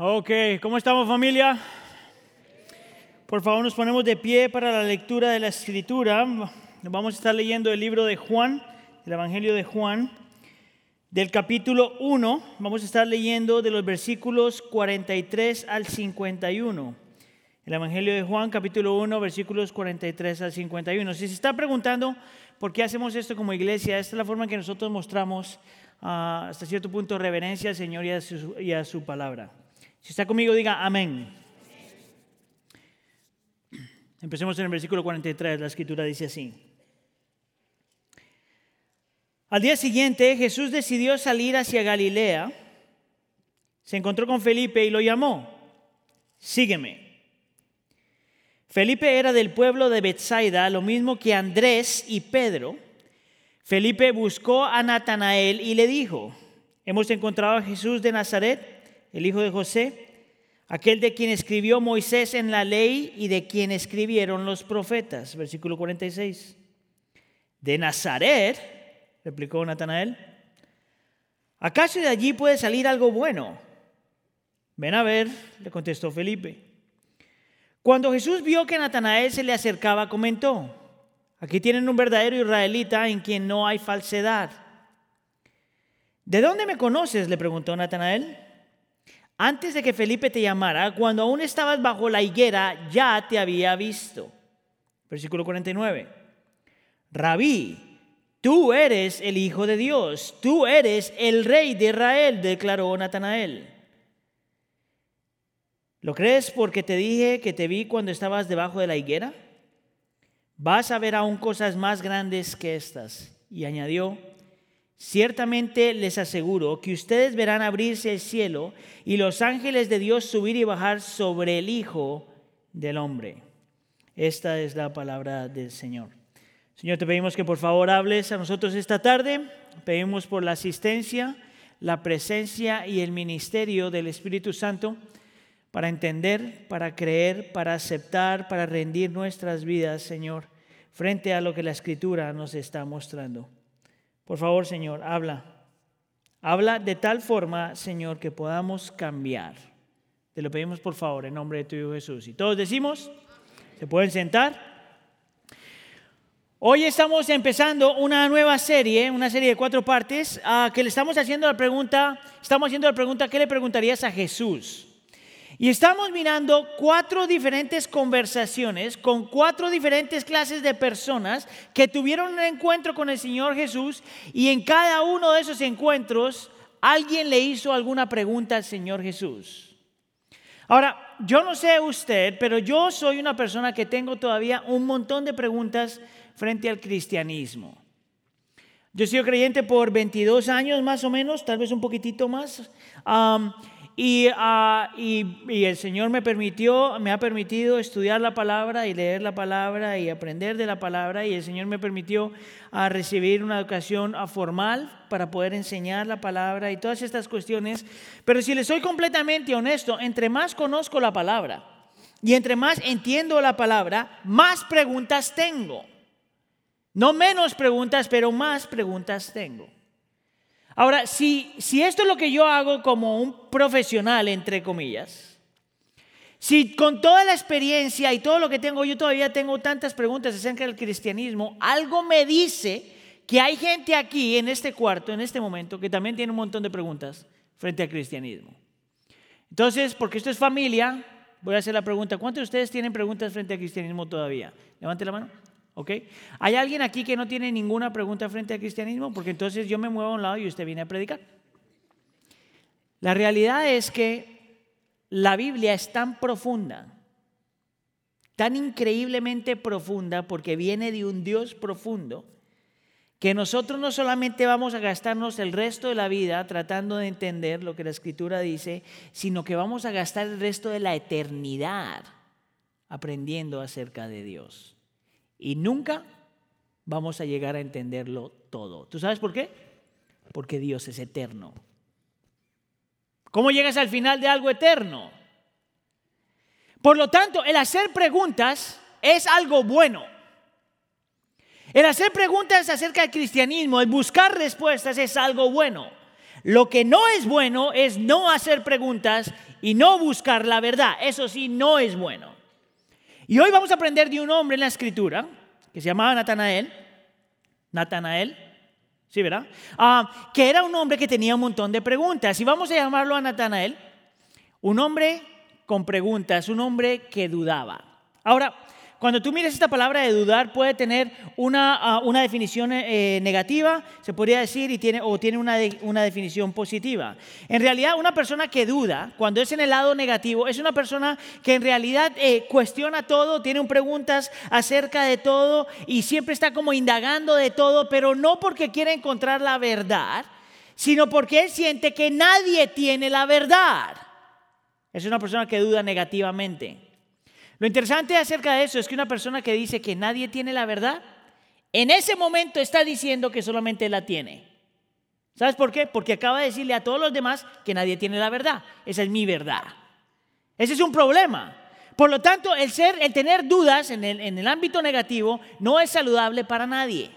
Ok, ¿cómo estamos familia? Por favor nos ponemos de pie para la lectura de la escritura. Vamos a estar leyendo el libro de Juan, el Evangelio de Juan, del capítulo 1. Vamos a estar leyendo de los versículos 43 al 51. El Evangelio de Juan, capítulo 1, versículos 43 al 51. Si se está preguntando por qué hacemos esto como iglesia, esta es la forma en que nosotros mostramos ah, hasta cierto punto reverencia al Señor y a su, y a su palabra. Si está conmigo, diga amén. Empecemos en el versículo 43, la escritura dice así. Al día siguiente Jesús decidió salir hacia Galilea, se encontró con Felipe y lo llamó, sígueme. Felipe era del pueblo de Bethsaida, lo mismo que Andrés y Pedro. Felipe buscó a Natanael y le dijo, hemos encontrado a Jesús de Nazaret, el hijo de José, aquel de quien escribió Moisés en la ley y de quien escribieron los profetas. Versículo 46. De Nazaret, replicó Natanael, ¿acaso de allí puede salir algo bueno? Ven a ver, le contestó Felipe. Cuando Jesús vio que Natanael se le acercaba, comentó, aquí tienen un verdadero israelita en quien no hay falsedad. ¿De dónde me conoces? le preguntó Natanael. Antes de que Felipe te llamara, cuando aún estabas bajo la higuera, ya te había visto. Versículo 49. Rabí, tú eres el Hijo de Dios, tú eres el Rey de Israel, declaró Natanael. ¿Lo crees porque te dije que te vi cuando estabas debajo de la higuera? Vas a ver aún cosas más grandes que estas. Y añadió, ciertamente les aseguro que ustedes verán abrirse el cielo y los ángeles de Dios subir y bajar sobre el Hijo del Hombre. Esta es la palabra del Señor. Señor, te pedimos que por favor hables a nosotros esta tarde. Pedimos por la asistencia, la presencia y el ministerio del Espíritu Santo para entender, para creer, para aceptar, para rendir nuestras vidas, Señor, frente a lo que la Escritura nos está mostrando. Por favor, Señor, habla. Habla de tal forma, Señor, que podamos cambiar. Te lo pedimos, por favor, en nombre de tu Hijo Jesús. Y todos decimos, ¿se pueden sentar? Hoy estamos empezando una nueva serie, una serie de cuatro partes, a que le estamos haciendo la pregunta, estamos haciendo la pregunta, ¿qué le preguntarías a Jesús? Y estamos mirando cuatro diferentes conversaciones con cuatro diferentes clases de personas que tuvieron un encuentro con el Señor Jesús y en cada uno de esos encuentros alguien le hizo alguna pregunta al Señor Jesús. Ahora, yo no sé usted, pero yo soy una persona que tengo todavía un montón de preguntas frente al cristianismo. Yo he sido creyente por 22 años más o menos, tal vez un poquitito más. Y, y, el Señor me permitió, me ha permitido estudiar la palabra y leer la palabra y aprender de la palabra. Y el Señor me permitió ah, recibir una educación ah, formal para poder enseñar la palabra y todas estas cuestiones. Pero si le soy completamente honesto, entre más conozco la palabra y entre más entiendo la palabra, más preguntas tengo. No menos preguntas, pero más preguntas tengo. Ahora, si, si esto es lo que yo hago como un profesional, entre comillas, si con toda la experiencia y todo lo que tengo, yo todavía tengo tantas preguntas acerca del cristianismo, algo me dice que hay gente aquí en este cuarto, en este momento, que también tiene un montón de preguntas frente al cristianismo. Entonces, porque esto es familia, voy a hacer la pregunta, ¿cuántos de ustedes tienen preguntas frente al cristianismo todavía? Levante la mano. ¿Ok? ¿Hay alguien aquí que no tiene ninguna pregunta frente al cristianismo? Porque entonces yo me muevo a un lado y usted viene a predicar. La realidad es que la Biblia es tan profunda, tan increíblemente profunda, porque viene de un Dios profundo, que nosotros no solamente vamos a gastarnos el resto de la vida tratando de entender lo que la Escritura dice, sino que vamos a gastar el resto de la eternidad aprendiendo acerca de Dios. Y nunca vamos a llegar a entenderlo todo. ¿Tú sabes por qué? Porque Dios es eterno. ¿Cómo llegas al final de algo eterno? Por lo tanto, el hacer preguntas es algo bueno. El hacer preguntas acerca del cristianismo, el buscar respuestas es algo bueno. Lo que no es bueno es no hacer preguntas y no buscar la verdad. Eso sí, no es bueno. Y hoy vamos a aprender de un hombre en la escritura que se llamaba Natanael. Natanael. Sí, ¿verdad? Ah, que era un hombre que tenía un montón de preguntas. Y vamos a llamarlo a Natanael. Un hombre con preguntas, un hombre que dudaba. Ahora, cuando tú miras esta palabra de dudar, puede tener una, ah, una definición eh, negativa, se podría decir, y tiene, o tiene una, una, definición positiva. En realidad, una persona que duda, cuando es en el lado negativo, es una persona que en realidad eh, cuestiona todo, tiene preguntas acerca de todo y siempre está como indagando de todo, pero no porque quiere encontrar la verdad, sino porque él siente que nadie tiene la verdad. Es una persona que duda negativamente. Lo interesante acerca de eso es que una persona que dice que nadie tiene la verdad, en ese momento está diciendo que solamente la tiene. ¿Sabes por qué? Porque acaba de decirle a todos los demás que nadie tiene la verdad. Esa es mi verdad. Ese es un problema. Por lo tanto, el ser, el tener dudas en el, en el ámbito negativo no es saludable para nadie.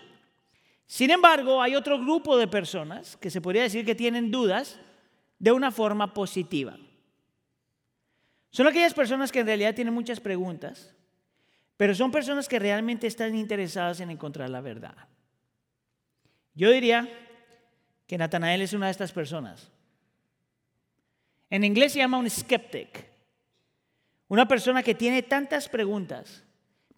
Sin embargo, hay otro grupo de personas que se podría decir que tienen dudas de una forma positiva. Son aquellas personas que en realidad tienen muchas preguntas, pero son personas que realmente están interesadas en encontrar la verdad. Yo diría que Natanael es una de estas personas. En inglés se llama un skeptic, una persona que tiene tantas preguntas,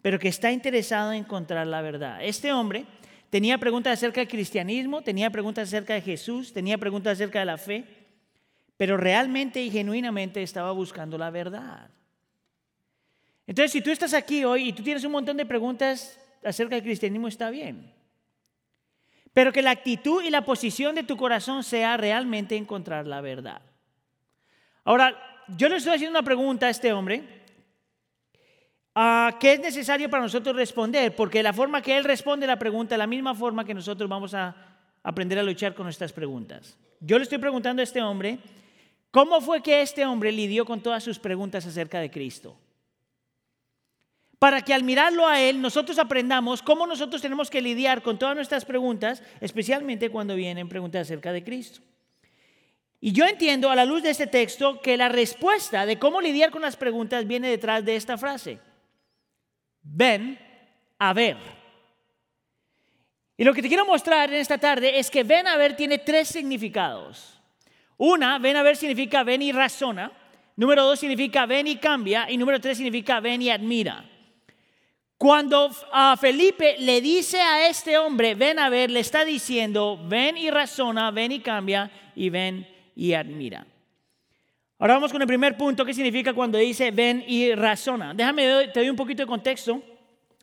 pero que está interesado en encontrar la verdad. Este hombre tenía preguntas acerca del cristianismo, tenía preguntas acerca de Jesús, tenía preguntas acerca de la fe pero realmente y genuinamente estaba buscando la verdad. Entonces, si tú estás aquí hoy y tú tienes un montón de preguntas acerca del cristianismo, está bien. Pero que la actitud y la posición de tu corazón sea realmente encontrar la verdad. Ahora, yo le estoy haciendo una pregunta a este hombre. ¿Qué es necesario para nosotros responder? Porque la forma que él responde la pregunta es la misma forma que nosotros vamos a aprender a luchar con nuestras preguntas. Yo le estoy preguntando a este hombre ¿Cómo fue que este hombre lidió con todas sus preguntas acerca de Cristo? Para que al mirarlo a Él nosotros aprendamos cómo nosotros tenemos que lidiar con todas nuestras preguntas, especialmente cuando vienen preguntas acerca de Cristo. Y yo entiendo a la luz de este texto que la respuesta de cómo lidiar con las preguntas viene detrás de esta frase. Ven a ver. Y lo que te quiero mostrar en esta tarde es que ven a ver tiene tres significados. Una, ven a ver significa ven y razona. Número dos significa ven y cambia. Y número tres significa ven y admira. Cuando a Felipe le dice a este hombre, ven a ver, le está diciendo, ven y razona, ven y cambia y ven y admira. Ahora vamos con el primer punto, ¿qué significa cuando dice ven y razona? Déjame, te doy un poquito de contexto,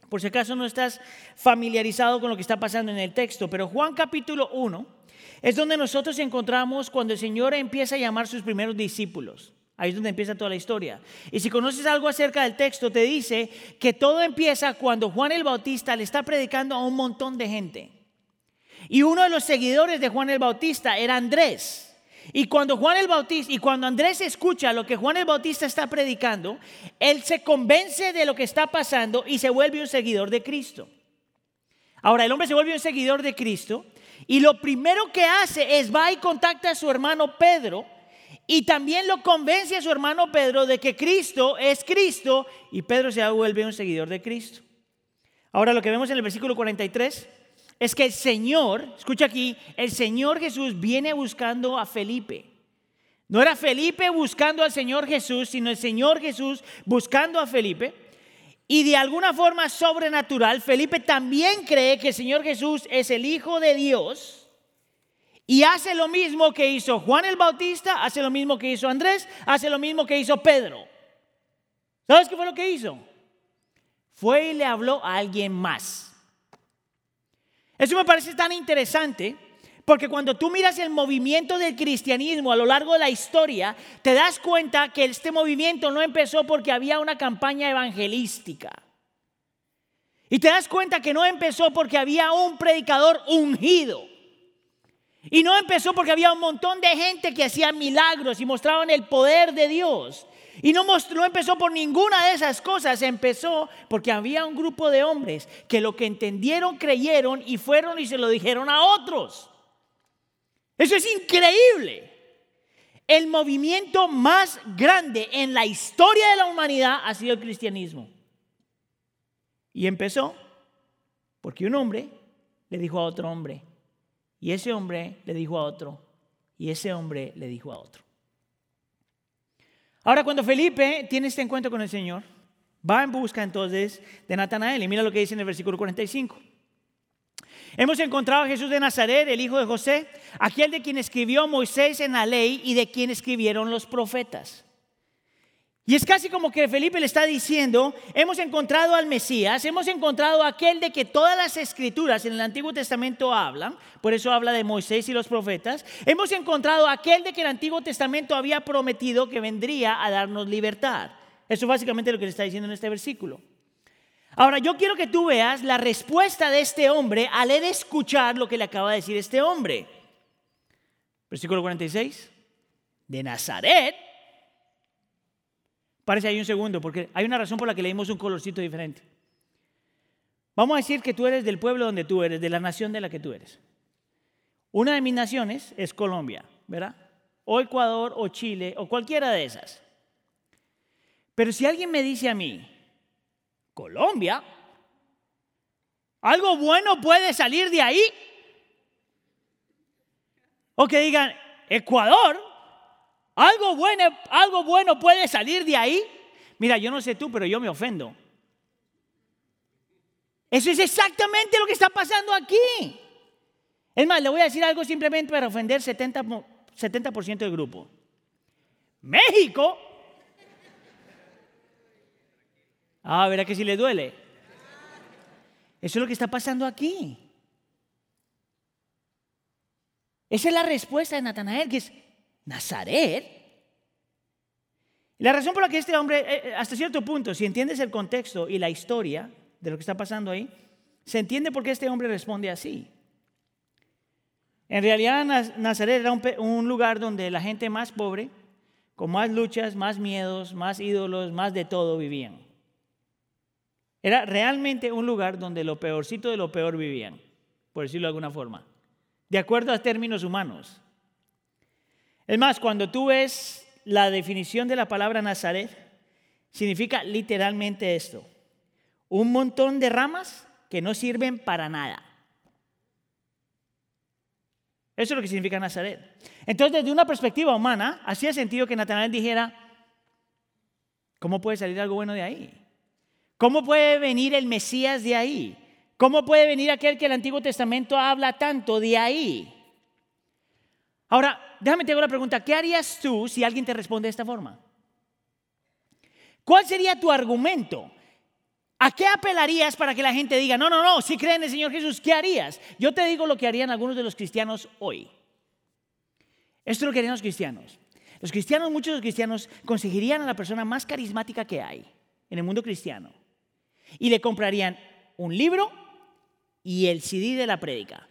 por si acaso no estás familiarizado con lo que está pasando en el texto, pero Juan capítulo 1 es donde nosotros encontramos cuando el Señor empieza a llamar a sus primeros discípulos. Ahí es donde empieza toda la historia. Y si conoces algo acerca del texto, te dice que todo empieza cuando Juan el Bautista le está predicando a un montón de gente. Y uno de los seguidores de Juan el Bautista era Andrés. Y cuando Juan el Bautista y cuando Andrés escucha lo que Juan el Bautista está predicando, él se convence de lo que está pasando y se vuelve un seguidor de Cristo. Ahora, el hombre se vuelve un seguidor de Cristo y lo primero que hace es va y contacta a su hermano Pedro y también lo convence a su hermano Pedro de que Cristo es Cristo y Pedro se vuelve un seguidor de Cristo. Ahora lo que vemos en el versículo 43 es que el Señor, escucha aquí, el Señor Jesús viene buscando a Felipe. No era Felipe buscando al Señor Jesús, sino el Señor Jesús buscando a Felipe. Y de alguna forma sobrenatural, Felipe también cree que el Señor Jesús es el Hijo de Dios. Y hace lo mismo que hizo Juan el Bautista, hace lo mismo que hizo Andrés, hace lo mismo que hizo Pedro. ¿Sabes qué fue lo que hizo? Fue y le habló a alguien más. Eso me parece tan interesante porque cuando tú miras el movimiento del cristianismo a lo largo de la historia, te das cuenta que este movimiento no empezó porque había una campaña evangelística. Y te das cuenta que no empezó porque había un predicador ungido. Y no empezó porque había un montón de gente que hacía milagros y mostraban el poder de Dios. Y no, no, empezó por ninguna de esas cosas, empezó porque había un grupo de hombres que lo que entendieron, creyeron y fueron y se lo dijeron a otros. Eso es increíble. El movimiento más grande en la historia de la humanidad ha sido el cristianismo. Y empezó porque un hombre le dijo a otro hombre, y ese hombre le dijo a otro, y ese hombre le dijo a otro. Ahora, cuando Felipe tiene este encuentro con el Señor, va en busca entonces de Natanael, y mira lo que dice en el versículo 45. Hemos encontrado a Jesús de Nazaret, el hijo de José, aquel de quien escribió Moisés en la ley y de quien escribieron los profetas. Y es casi como que Felipe le está diciendo, hemos encontrado al Mesías, hemos encontrado aquel de que todas las escrituras en el Antiguo Testamento hablan, por eso habla de Moisés y los profetas, hemos encontrado aquel de que el Antiguo Testamento había prometido que vendría a darnos libertad. Eso es básicamente lo que le está diciendo en este versículo. Ahora, yo quiero que tú veas la respuesta de este hombre al él escuchar lo que le acaba de decir este hombre. Versículo 46. De Nazaret. Parece ahí un segundo, porque hay una razón por la que leímos un colorcito diferente. Vamos a decir que tú eres del pueblo donde tú eres, de la nación de la que tú eres. Una de mis naciones es Colombia, ¿verdad? O Ecuador, o Chile, o cualquiera de esas. Pero si alguien me dice a mí, Colombia. ¿Algo bueno puede salir de ahí? O que digan, Ecuador, ¿algo bueno, algo bueno puede salir de ahí? Mira, yo no sé tú, pero yo me ofendo. Eso es exactamente lo que está pasando aquí. Es más, le voy a decir algo simplemente para ofender 70%, 70 del grupo. México Ah, verá que si le duele. Eso es lo que está pasando aquí. Esa es la respuesta de Natanael, que es Nazaret. La razón por la que este hombre, eh, eh, hasta cierto punto, si entiendes el contexto y la historia de lo que está pasando ahí, se entiende por qué este hombre responde así. En realidad Nazaret era un, un lugar donde la gente más pobre, con más luchas, más miedos, más ídolos, más de todo vivían. Era realmente un lugar donde lo peorcito de lo peor vivían, por decirlo de alguna forma, de acuerdo a términos humanos. Es más, cuando tú ves la definición de la palabra Nazaret, significa literalmente esto, un montón de ramas que no sirven para nada. Eso es lo que significa Nazaret. Entonces, desde una perspectiva humana, hacía sentido que Natanael dijera, ¿cómo puede salir algo bueno de ahí? ¿Cómo puede venir el Mesías de ahí? ¿Cómo puede venir aquel que el Antiguo Testamento habla tanto de ahí? Ahora, déjame te hago la pregunta, ¿qué harías tú si alguien te responde de esta forma? ¿Cuál sería tu argumento? ¿A qué apelarías para que la gente diga, no, no, no, si creen en el Señor Jesús, ¿qué harías? Yo te digo lo que harían algunos de los cristianos hoy. Esto es lo que harían los cristianos. Los cristianos, muchos de los cristianos, conseguirían a la persona más carismática que hay en el mundo cristiano y le comprarían un libro y el CD de la prédica.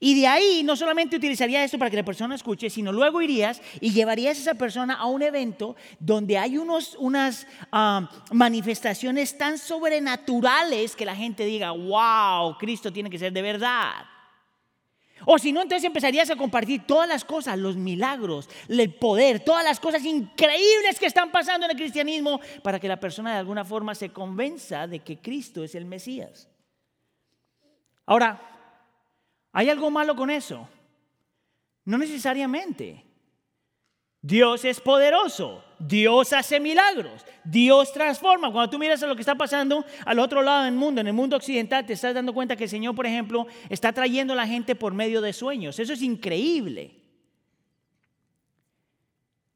Y de ahí no solamente utilizaría esto para que la persona escuche, sino luego irías y llevarías a esa persona a un evento donde hay unos, unas ah, manifestaciones tan sobrenaturales que la gente diga, wow, Cristo tiene que ser de verdad. O si no, entonces empezarías a compartir todas las cosas, los milagros, el poder, todas las cosas increíbles que están pasando en el cristianismo para que la persona de alguna forma se convenza de que Cristo es el Mesías. Ahora, ¿hay algo malo con eso? No necesariamente. Dios es poderoso, Dios hace milagros, Dios transforma. Cuando tú miras a lo que está pasando al otro lado del mundo, en el mundo occidental, te estás dando cuenta que el Señor, por ejemplo, está trayendo a la gente por medio de sueños. Eso es increíble.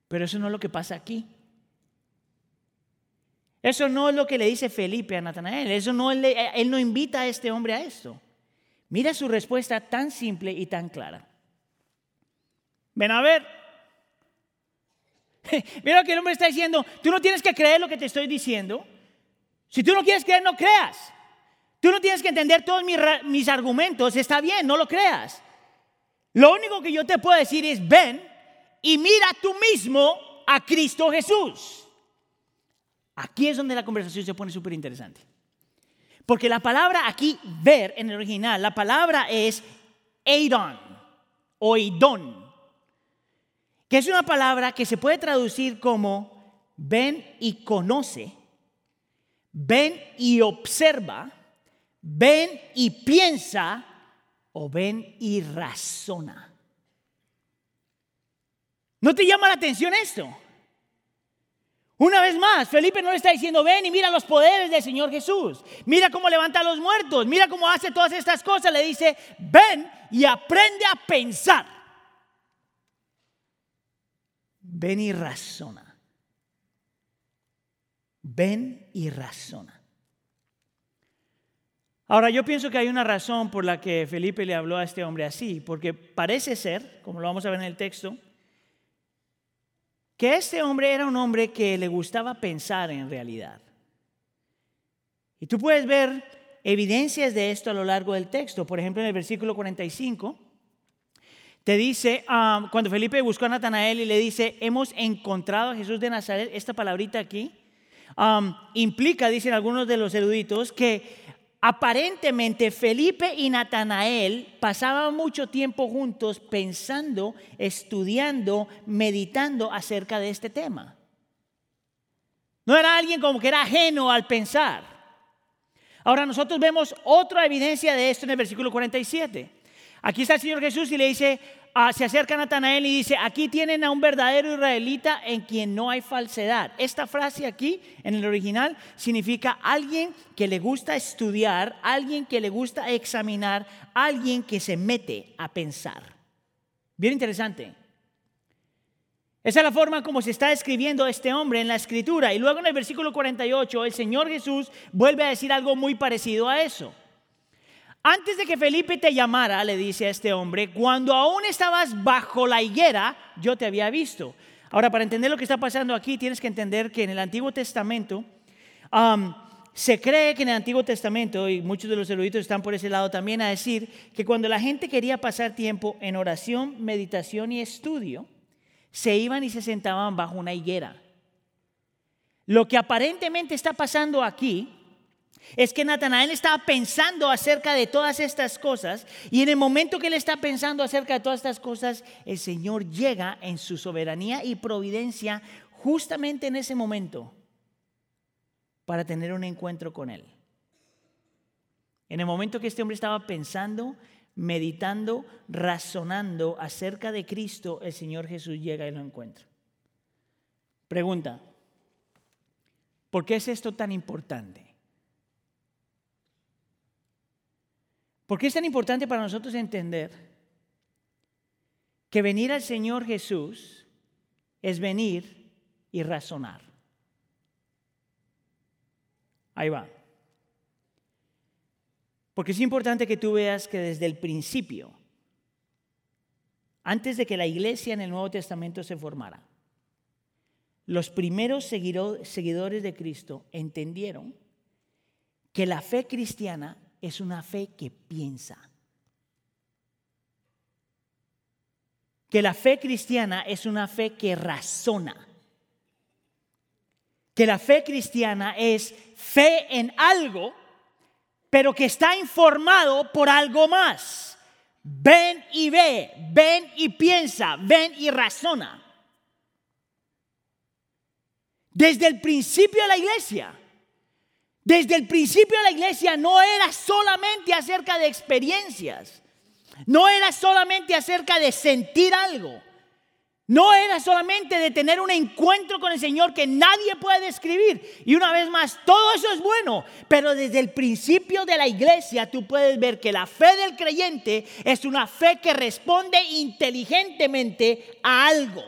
Pero eso no es lo que pasa aquí. Eso no es lo que le dice Felipe a Natanael. Eso no, él no invita a este hombre a esto. Mira su respuesta tan simple y tan clara. Ven a ver, Mira lo que el hombre está diciendo. Tú no tienes que creer lo que te estoy diciendo. Si tú no quieres creer, no creas. Tú no tienes que entender todos mis, argumentos. Está bien, no lo creas. Lo único que yo te puedo decir es, ven y mira tú mismo a Cristo Jesús. Aquí es donde la conversación se pone súper interesante. Porque la palabra aquí, ver en el original, la palabra es Adon. oidón, que es una palabra que se puede traducir como ven y conoce, ven y observa, ven y piensa o ven y razona. ¿No te llama la atención esto? Una vez más, Felipe no le está diciendo, ven y mira los poderes del Señor Jesús. Mira cómo levanta a los muertos. Mira cómo hace todas estas cosas. Le dice, ven y aprende a pensar. Ven y razona. Ven y razona. Ahora, yo pienso que hay una razón por la que Felipe le habló a este hombre así, porque parece ser, como lo vamos a ver en el texto, que este hombre era un hombre que le gustaba pensar en realidad. Y tú puedes ver evidencias de esto a lo largo del texto. Por ejemplo, en el versículo 45, te dice, um, cuando Felipe buscó a Natanael y le dice, hemos encontrado a Jesús de Nazaret, esta palabrita aquí, um, implica, dicen algunos de los eruditos, que Aparentemente Felipe y Natanael pasaban mucho tiempo juntos pensando, estudiando, meditando acerca de este tema. No era alguien como que era ajeno al pensar. Ahora nosotros vemos otra evidencia de esto en el versículo 47. Aquí está el Señor Jesús y le dice, Ah, se acerca a Natanael y dice, aquí tienen a un verdadero israelita en quien no hay falsedad. Esta frase aquí, en el original, significa alguien que le gusta estudiar, alguien que le gusta examinar, alguien que se mete a pensar. Bien interesante. Esa es la forma como se está escribiendo este hombre en la escritura. Y luego en el versículo 48, el Señor Jesús vuelve a decir algo muy parecido a eso. Antes de que Felipe te llamara, le dice a este hombre, cuando aún estabas bajo la higuera, yo te había visto. Ahora, para entender lo que está pasando aquí, tienes que entender que en el Antiguo Testamento se cree que en el Antiguo Testamento, y muchos de los eruditos están por ese lado también, a decir que cuando la gente quería pasar tiempo en oración, meditación y estudio, se iban y se sentaban bajo una higuera. Lo que aparentemente está pasando aquí es que Natanael estaba pensando acerca de todas estas cosas y en el momento que él está pensando acerca de todas estas cosas, el Señor llega en su soberanía y providencia justamente en ese momento para tener un encuentro con él. En el momento que este hombre estaba pensando, meditando, razonando acerca de Cristo, el Señor Jesús llega y lo encuentra. Pregunta, ¿por qué es esto tan importante? ¿Por qué es tan importante para nosotros entender que venir al Señor Jesús es venir y razonar? Ahí va. Porque es importante que tú veas que desde el principio, antes de que la iglesia en el Nuevo Testamento se formara, los primeros seguidores de Cristo entendieron que la fe cristiana es una fe que piensa. Que la fe cristiana es una fe que razona. Que la fe cristiana es fe en algo, pero que está informado por algo más. Ven y ve, ven y piensa, ven y razona. Desde el principio de la iglesia, desde el principio de la iglesia no era solamente acerca de experiencias, no era solamente acerca de sentir algo, no era solamente de tener un encuentro con el Señor que nadie puede describir. Y una vez más, todo eso es bueno, pero desde el principio de la iglesia tú puedes ver que la fe del creyente es una fe que responde inteligentemente a algo.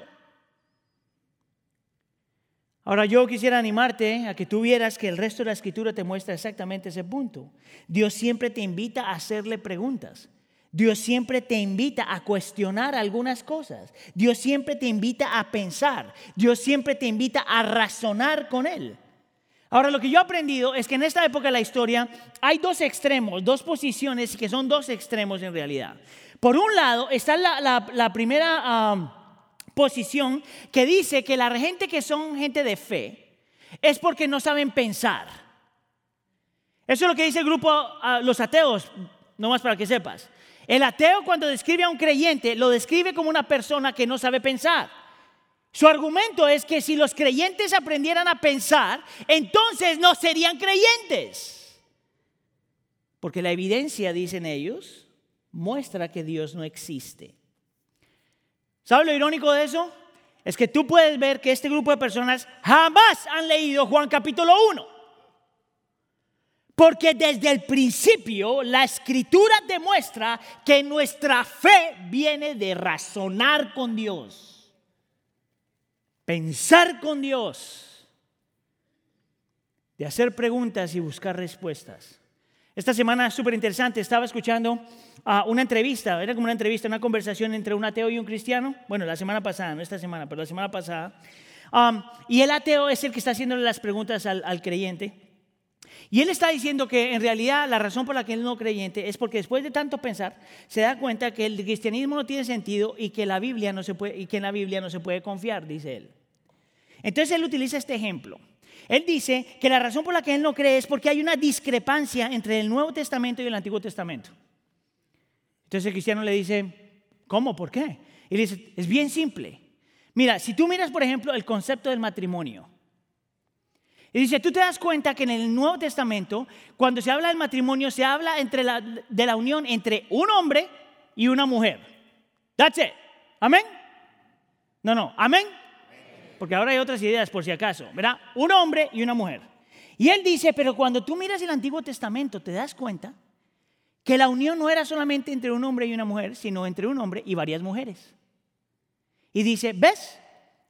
Ahora yo quisiera animarte a que tú vieras que el resto de la escritura te muestra exactamente ese punto. Dios siempre te invita a hacerle preguntas. Dios siempre te invita a cuestionar algunas cosas. Dios siempre te invita a pensar. Dios siempre te invita a razonar con Él. Ahora lo que yo he aprendido es que en esta época de la historia hay dos extremos, dos posiciones que son dos extremos en realidad. Por un lado está la, primera... Ah, posición que dice que la gente que son gente de fe es porque no saben pensar. Eso es lo que dice el grupo, los ateos, no más para que sepas. El ateo cuando describe a un creyente lo describe como una persona que no sabe pensar. Su argumento es que si los creyentes aprendieran a pensar, entonces no serían creyentes. Porque la evidencia, dicen ellos, muestra que Dios no existe. ¿Sabe lo irónico de eso? Es que tú puedes ver que este grupo de personas jamás han leído Juan capítulo 1. Porque desde el principio la escritura demuestra que nuestra fe viene de razonar con Dios, pensar con Dios, de hacer preguntas y buscar respuestas. Esta semana súper interesante, estaba escuchando uh, una entrevista, era como una entrevista, una conversación entre un ateo y un cristiano, bueno, la semana pasada, no esta semana, pero la semana pasada, um, y el ateo es el que está haciéndole las preguntas al, al creyente. Y él está diciendo que en realidad la razón por la que él no creyente es porque después de tanto pensar se da cuenta que el cristianismo no tiene sentido y que la Biblia no se puede y que en la Biblia no se puede confiar, dice él. Entonces él utiliza este ejemplo. Él dice que la razón por la que él no cree es porque hay una discrepancia entre el Nuevo Testamento y el Antiguo Testamento. Entonces el cristiano le dice, ¿cómo? ¿Por qué? Y le dice, es bien simple. Mira, si tú miras, por ejemplo, el concepto del matrimonio, y dice, tú te das cuenta que en el Nuevo Testamento, cuando se habla del matrimonio, se habla de la unión entre un hombre y una mujer. That's it. Amén. No, no. Amén. Porque ahora hay otras ideas por si acaso. ¿Verdad? Un hombre y una mujer. Y él dice, pero cuando tú miras el Antiguo Testamento, te das cuenta que la unión no era solamente entre un hombre y una mujer, sino entre un hombre y varias mujeres. Y dice, ¿ves?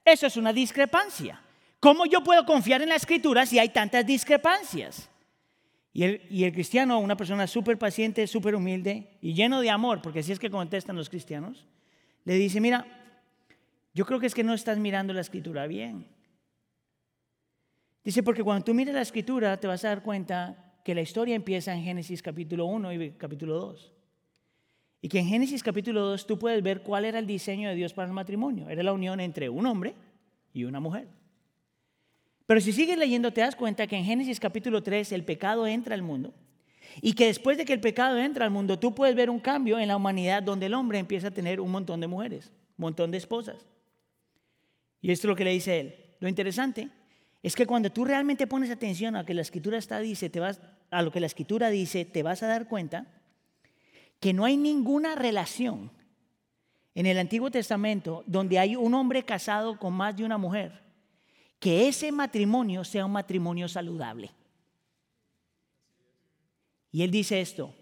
Eso es una discrepancia. ¿Cómo yo puedo confiar en la escritura si hay tantas discrepancias? Y el, y el cristiano, una persona súper paciente, súper humilde y lleno de amor, porque así es que contestan los cristianos, le dice, mira, yo creo que es que no estás mirando la escritura bien. Dice, porque cuando tú miras la escritura te vas a dar cuenta que la historia empieza en Génesis capítulo 1 y capítulo 2. Y que en Génesis capítulo 2 tú puedes ver cuál era el diseño de Dios para el matrimonio. Era la unión entre un hombre y una mujer. Pero si sigues leyendo te das cuenta que en Génesis capítulo 3 el pecado entra al mundo y que después de que el pecado entra al mundo tú puedes ver un cambio en la humanidad donde el hombre empieza a tener un montón de mujeres, un montón de esposas. Y esto es lo que le dice él. Lo interesante es que cuando tú realmente pones atención a lo que la escritura está dice, te vas a lo que la escritura dice, te vas a dar cuenta que no hay ninguna relación en el Antiguo Testamento donde hay un hombre casado con más de una mujer que ese matrimonio sea un matrimonio saludable. Y él dice esto,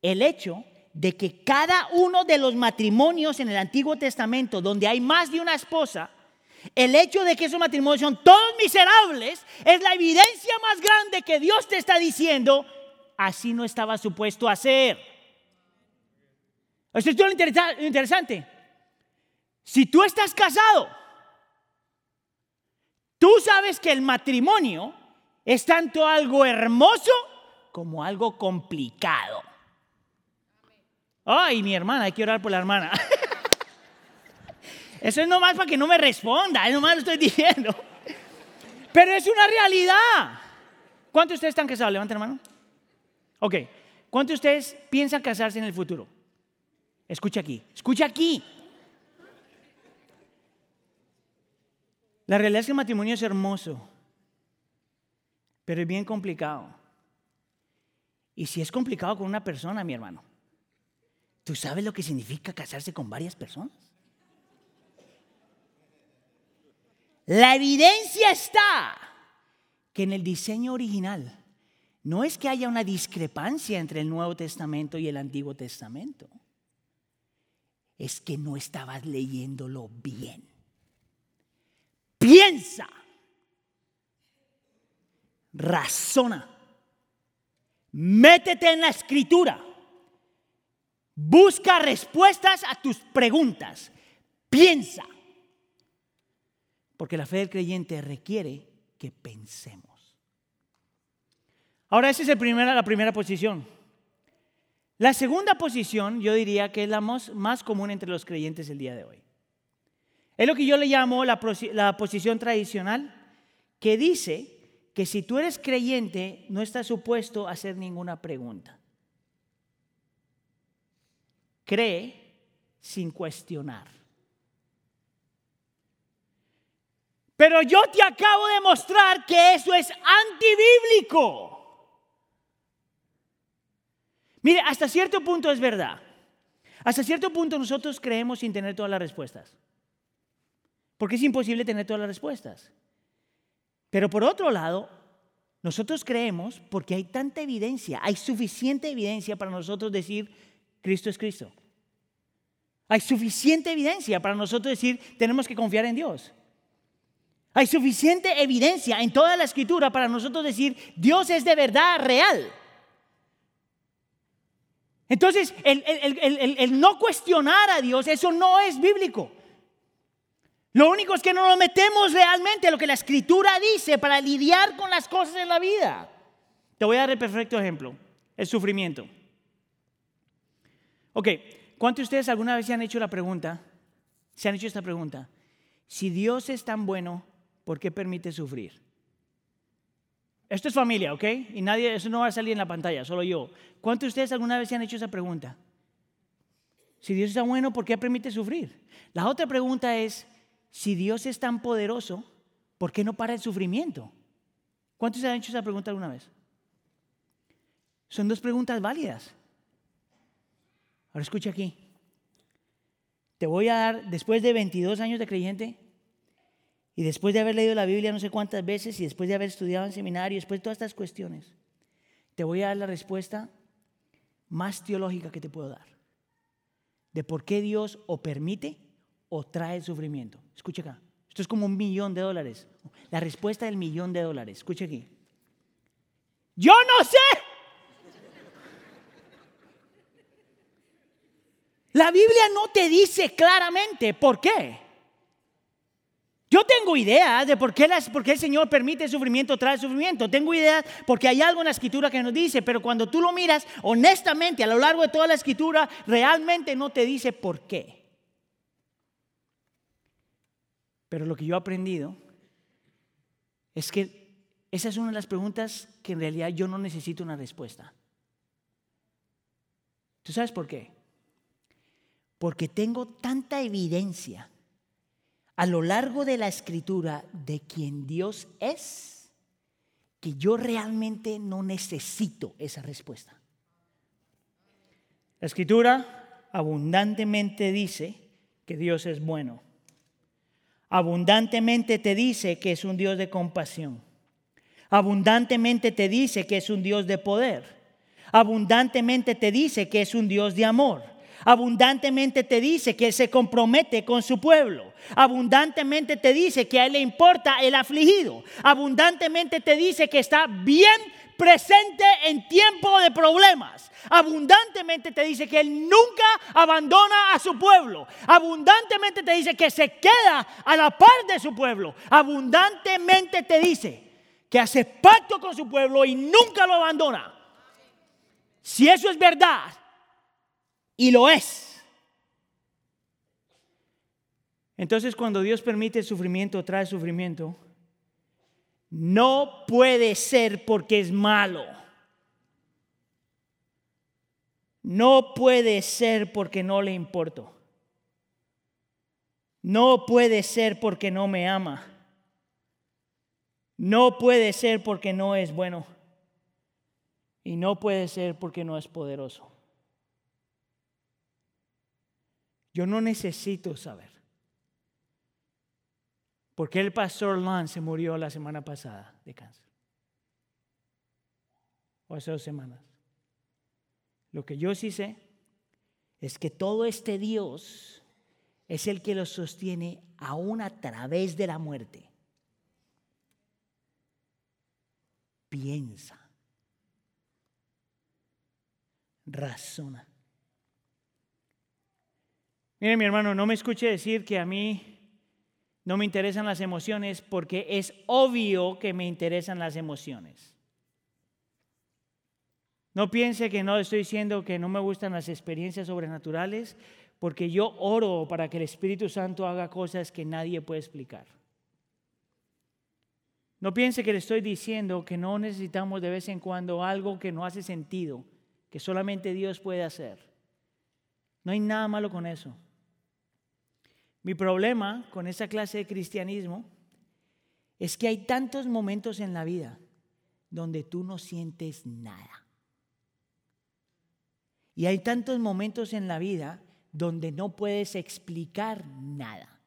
el hecho de que cada uno de los matrimonios en el Antiguo Testamento, donde hay más de una esposa, el hecho de que esos matrimonios son todos miserables, es la evidencia más grande que Dios te está diciendo, así no estaba supuesto a ser. Esto es lo interesante. Si tú estás casado Tú sabes que el matrimonio es tanto algo hermoso como algo complicado. Ay, mi hermana, hay que orar por la hermana. Eso es nomás para que no me responda, es nomás lo estoy diciendo. Pero es una realidad. ¿Cuántos de ustedes están casados? Levanten la mano. Ok. ¿Cuántos de ustedes piensan casarse en el futuro? Escucha aquí, escucha aquí. La realidad es que el matrimonio es hermoso, pero es bien complicado. Y si es complicado con una persona, mi hermano, ¿tú sabes lo que significa casarse con varias personas? La evidencia está que en el diseño original no es que haya una discrepancia entre el Nuevo Testamento y el Antiguo Testamento, es que no estabas leyéndolo bien. Piensa, razona, métete en la escritura, busca respuestas a tus preguntas, piensa, porque la fe del creyente requiere que pensemos. Ahora, esa es el la primera posición. La segunda posición, yo diría que es la más, más común entre los creyentes el día de hoy. Es lo que yo le llamo la, posición tradicional, que dice que si tú eres creyente no estás supuesto a hacer ninguna pregunta. cree sin cuestionar. Pero yo te acabo de mostrar que eso es antibíblico. Mire, hasta cierto punto es verdad. Hasta cierto punto nosotros creemos sin tener todas las respuestas. Porque es imposible tener todas las respuestas. Pero por otro lado, nosotros creemos porque hay tanta evidencia, hay suficiente evidencia para nosotros decir, Cristo es Cristo. Hay suficiente evidencia para nosotros decir, tenemos que confiar en Dios. Hay suficiente evidencia en toda la escritura para nosotros decir, Dios es de verdad real. Entonces, el, no cuestionar a Dios, eso no es bíblico. Lo único es que no nos metemos realmente a lo que la escritura dice para lidiar con las cosas en la vida. Te voy a dar el perfecto ejemplo, el sufrimiento. Ok, ¿cuántos de ustedes alguna vez se han hecho la pregunta, se han hecho esta pregunta? Si Dios es tan bueno, ¿por qué permite sufrir? Esto es familia, ¿ok? Y nadie, eso no va a salir en la pantalla, solo yo. ¿Cuántos de ustedes alguna vez se han hecho esa pregunta? Si Dios es tan bueno, ¿por qué permite sufrir? La otra pregunta es, si Dios es tan poderoso, ¿por qué no para el sufrimiento? ¿Cuántos se han hecho esa pregunta alguna vez? Son dos preguntas válidas. Ahora escucha aquí. Te voy a dar, después de 22 años de creyente, y después de haber leído la Biblia no sé cuántas veces, y después de haber estudiado en seminario, después de todas estas cuestiones, te voy a dar la respuesta más teológica que te puedo dar. De por qué Dios o permite o trae sufrimiento. Escucha acá. Esto es como un millón de dólares. La respuesta del millón de dólares. Escucha aquí. Yo no sé. La Biblia no te dice claramente por qué. Yo tengo ideas de por qué, qué, el Señor permite sufrimiento, trae sufrimiento. Tengo ideas porque hay algo en la escritura que nos dice, pero cuando tú lo miras honestamente a lo largo de toda la escritura, realmente no te dice por qué. Pero lo que yo he aprendido es que esa es una de las preguntas que en realidad yo no necesito una respuesta. ¿Tú sabes por qué? Porque tengo tanta evidencia a lo largo de la escritura de quien Dios es que yo realmente no necesito esa respuesta. La escritura abundantemente dice que Dios es bueno abundantemente te dice que es un Dios de compasión. Abundantemente te dice que es un Dios de poder. Abundantemente te dice que es un Dios de amor. Abundantemente te dice que Él se compromete con su pueblo. Abundantemente te dice que a Él le importa el afligido. Abundantemente te dice que está bien presente en tiempo de problemas. Abundantemente te dice que Él nunca abandona a su pueblo. Abundantemente te dice que se queda a la par de su pueblo. Abundantemente te dice que hace pacto con su pueblo y nunca lo abandona. Si eso es verdad, y lo es, entonces cuando Dios permite sufrimiento, trae sufrimiento, no puede ser porque es malo. No puede ser porque no le importo. No puede ser porque no me ama. No puede ser porque no es bueno. Y no puede ser porque no es poderoso. Yo no necesito saber. ¿Por qué el pastor Lance se murió la semana pasada de cáncer? O hace dos semanas. Lo que yo sí sé es que todo este Dios es el que lo sostiene aún a través de la muerte. Piensa. Razona. Mire mi hermano, no me escuche decir que a mí no me interesan las emociones porque es obvio que me interesan las emociones. No piense que no estoy diciendo que no me gustan las experiencias sobrenaturales, porque yo oro para que el Espíritu Santo haga cosas que nadie puede explicar. No piense que le estoy diciendo que no necesitamos de vez en cuando algo que no hace sentido, que solamente Dios puede hacer. No hay nada malo con eso. Mi problema con esa clase de cristianismo es que hay tantos momentos en la vida donde tú no sientes nada. Y hay tantos momentos en la vida donde no puedes explicar nada.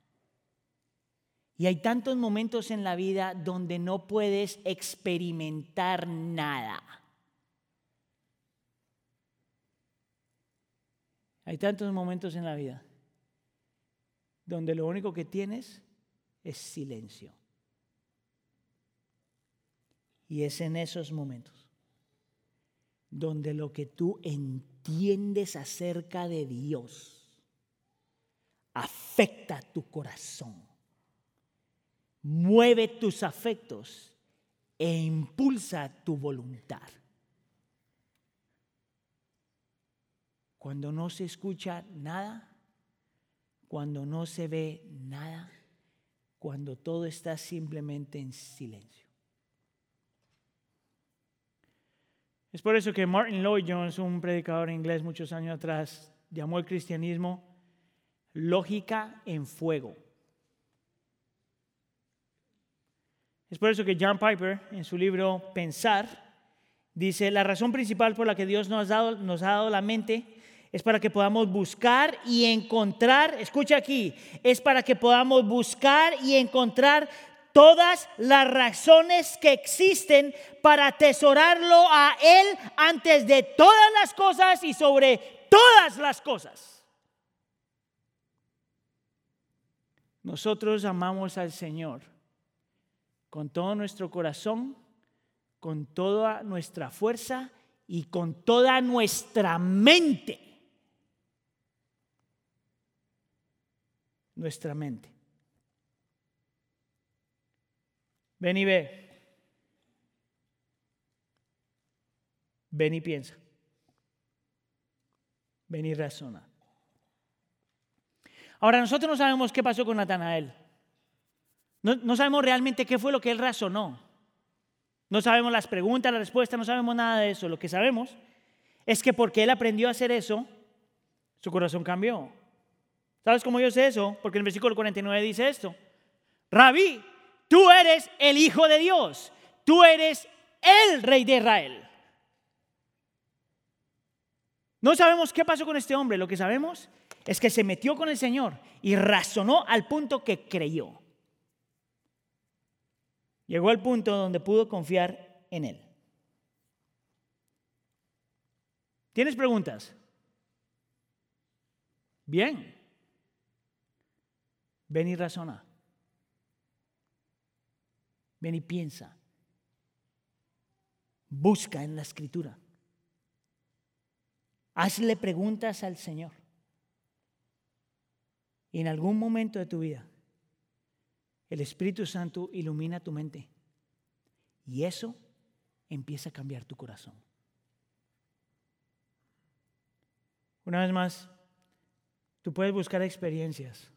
Y hay tantos momentos en la vida donde no puedes experimentar nada. Hay tantos momentos en la vida donde lo único que tienes es silencio. Y es en esos momentos donde lo que tú entiendes acerca de Dios afecta tu corazón, mueve tus afectos e impulsa tu voluntad. Cuando no se escucha nada, cuando no se ve nada, cuando todo está simplemente en silencio. Es por eso que Martin Lloyd Jones, un predicador inglés muchos años atrás, llamó el cristianismo lógica en fuego. Es por eso que John Piper, en su libro Pensar, dice, la razón principal por la que Dios nos ha dado, nos ha dado la mente es para que podamos buscar y encontrar, escucha aquí, es para que podamos buscar y encontrar todas las razones que existen para atesorarlo a Él antes de todas las cosas y sobre todas las cosas. Nosotros amamos al Señor con todo nuestro corazón, con toda nuestra fuerza y con toda nuestra mente. Nuestra mente. Ven y ve. Ven y piensa. Ven y razona. Ahora, nosotros no sabemos qué pasó con Natanael. No, no, sabemos realmente qué fue lo que él razonó. No sabemos las preguntas, las respuestas, no sabemos nada de eso. Lo que sabemos es que porque él aprendió a hacer eso, su corazón cambió. ¿Sabes cómo yo sé eso? Porque en el versículo 49 dice esto. Rabí, Tú eres el Hijo de Dios. Tú eres el Rey de Israel. No sabemos qué pasó con este hombre. Lo que sabemos es que se metió con el Señor y razonó al punto que creyó. Llegó al punto donde pudo confiar en Él. ¿Tienes preguntas? Bien. Ven y razona. Ven y piensa. Busca en la escritura. Hazle preguntas al Señor. Y en algún momento de tu vida, el Espíritu Santo ilumina tu mente. Y eso empieza a cambiar tu corazón. Una vez más, tú puedes buscar experiencias.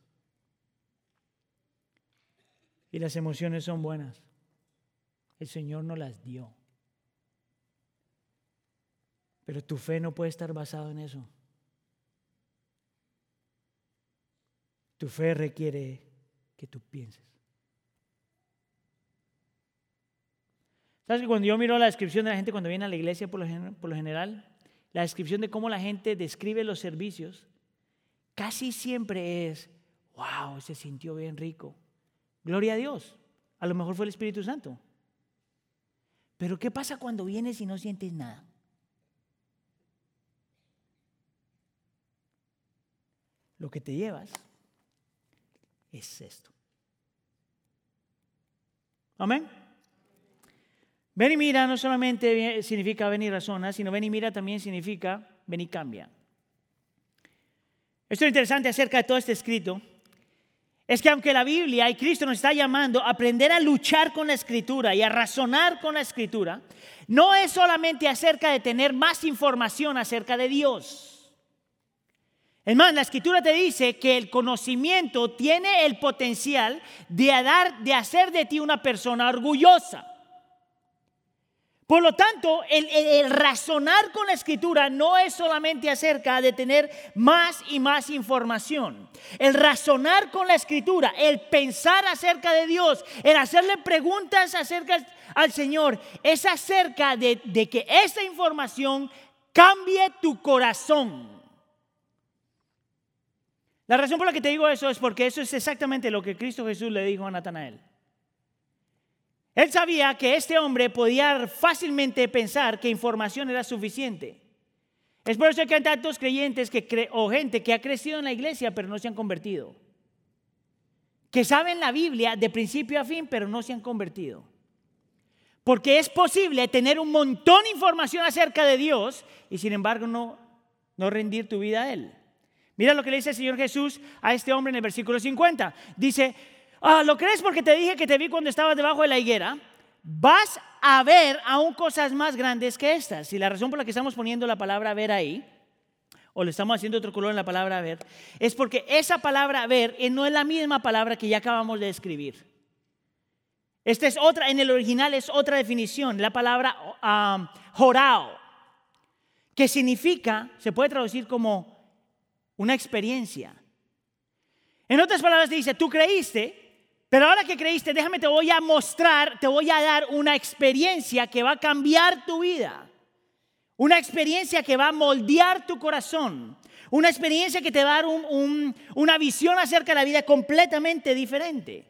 Y las emociones son buenas. El Señor no las dio. Pero tu fe no puede estar basada en eso. Tu fe requiere que tú pienses. ¿Sabes que cuando yo miro la descripción de la gente cuando viene a la iglesia por lo, por lo general, la descripción de cómo la gente describe los servicios, casi siempre es, wow, se sintió bien rico. Gloria a Dios. A lo mejor fue el Espíritu Santo. Pero ¿qué pasa cuando vienes y no sientes nada? Lo que te llevas es esto. Amén. Ven y mira no solamente significa ven y razona, sino ven y mira también significa ven y cambia. Esto es interesante acerca de todo este escrito es que aunque la Biblia y Cristo nos está llamando a aprender a luchar con la escritura y a razonar con la escritura, no es solamente acerca de tener más información acerca de Dios. Es más, la escritura te dice que el conocimiento tiene el potencial de, dar, de hacer de ti una persona orgullosa. Por lo tanto, el, razonar con la escritura no es solamente acerca de tener más y más información. El razonar con la escritura, el pensar acerca de Dios, el hacerle preguntas acerca al Señor, es acerca de, de que esa información cambie tu corazón. La razón por la que te digo eso es porque eso es exactamente lo que Cristo Jesús le dijo a Natanael. Él sabía que este hombre podía fácilmente pensar que información era suficiente. Es por eso que hay tantos creyentes que o gente que ha crecido en la iglesia pero no se han convertido. Que saben la Biblia de principio a fin pero no se han convertido. Porque es posible tener un montón de información acerca de Dios y sin embargo no, no rendir tu vida a Él. Mira lo que le dice el Señor Jesús a este hombre en el versículo 50. Dice, Ah, ¿Lo crees porque te dije que te vi cuando estabas debajo de la higuera? Vas a ver aún cosas más grandes que estas. Y la razón por la que estamos poniendo la palabra ver ahí, o le estamos haciendo otro color en la palabra ver, es porque esa palabra ver eh, no es la misma palabra que ya acabamos de escribir. Esta es otra, en el original es otra definición, la palabra um, jorao, que significa, se puede traducir como una experiencia. En otras palabras dice, tú creíste, pero ahora que creíste, déjame, te voy a mostrar, te voy a dar una experiencia que va a cambiar tu vida. Una experiencia que va a moldear tu corazón. Una experiencia que te va a dar una visión acerca de la vida completamente diferente.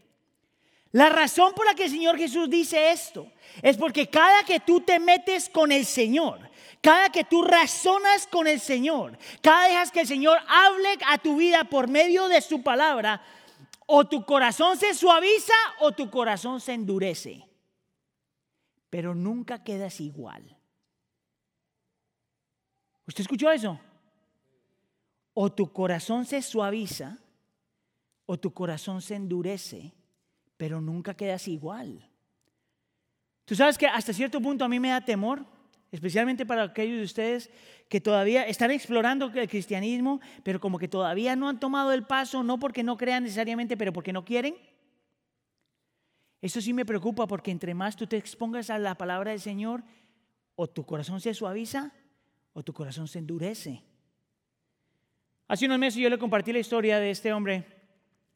La razón por la que el Señor Jesús dice esto es porque cada que tú te metes con el Señor, cada que tú razonas con el Señor, cada vez que el Señor hable a tu vida por medio de su palabra, o tu corazón se suaviza o tu corazón se endurece. Pero nunca quedas igual. ¿Usted escuchó eso? O tu corazón se suaviza o tu corazón se endurece, pero nunca quedas igual. Tú sabes que hasta cierto punto a mí me da temor especialmente para aquellos de ustedes que todavía están explorando el cristianismo, pero como que todavía no han tomado el paso, no porque no crean necesariamente, pero porque no quieren. Eso sí me preocupa porque entre más tú te expongas a la palabra del Señor, o tu corazón se suaviza o tu corazón se endurece. Hace unos meses yo le compartí la historia de este hombre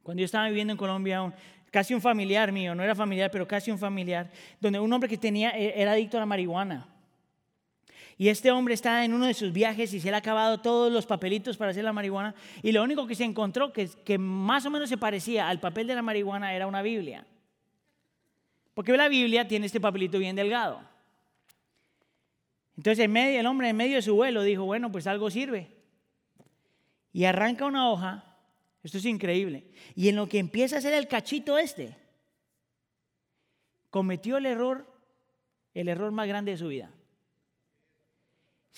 cuando yo estaba viviendo en Colombia, casi un familiar mío, no era familiar, pero casi un familiar, donde un hombre que tenía, e, era adicto a la marihuana. Y este hombre está en uno de sus viajes y se le ha acabado todos los papelitos para hacer la marihuana. Y lo único que se encontró que, que más o menos se parecía al papel de la marihuana era una Biblia. Porque la Biblia tiene este papelito bien delgado. Entonces en medio, el hombre en medio de su vuelo dijo, bueno, pues algo sirve. Y arranca una hoja. Esto es increíble. Y en lo que empieza a hacer el cachito este, cometió el error, el error más grande de su vida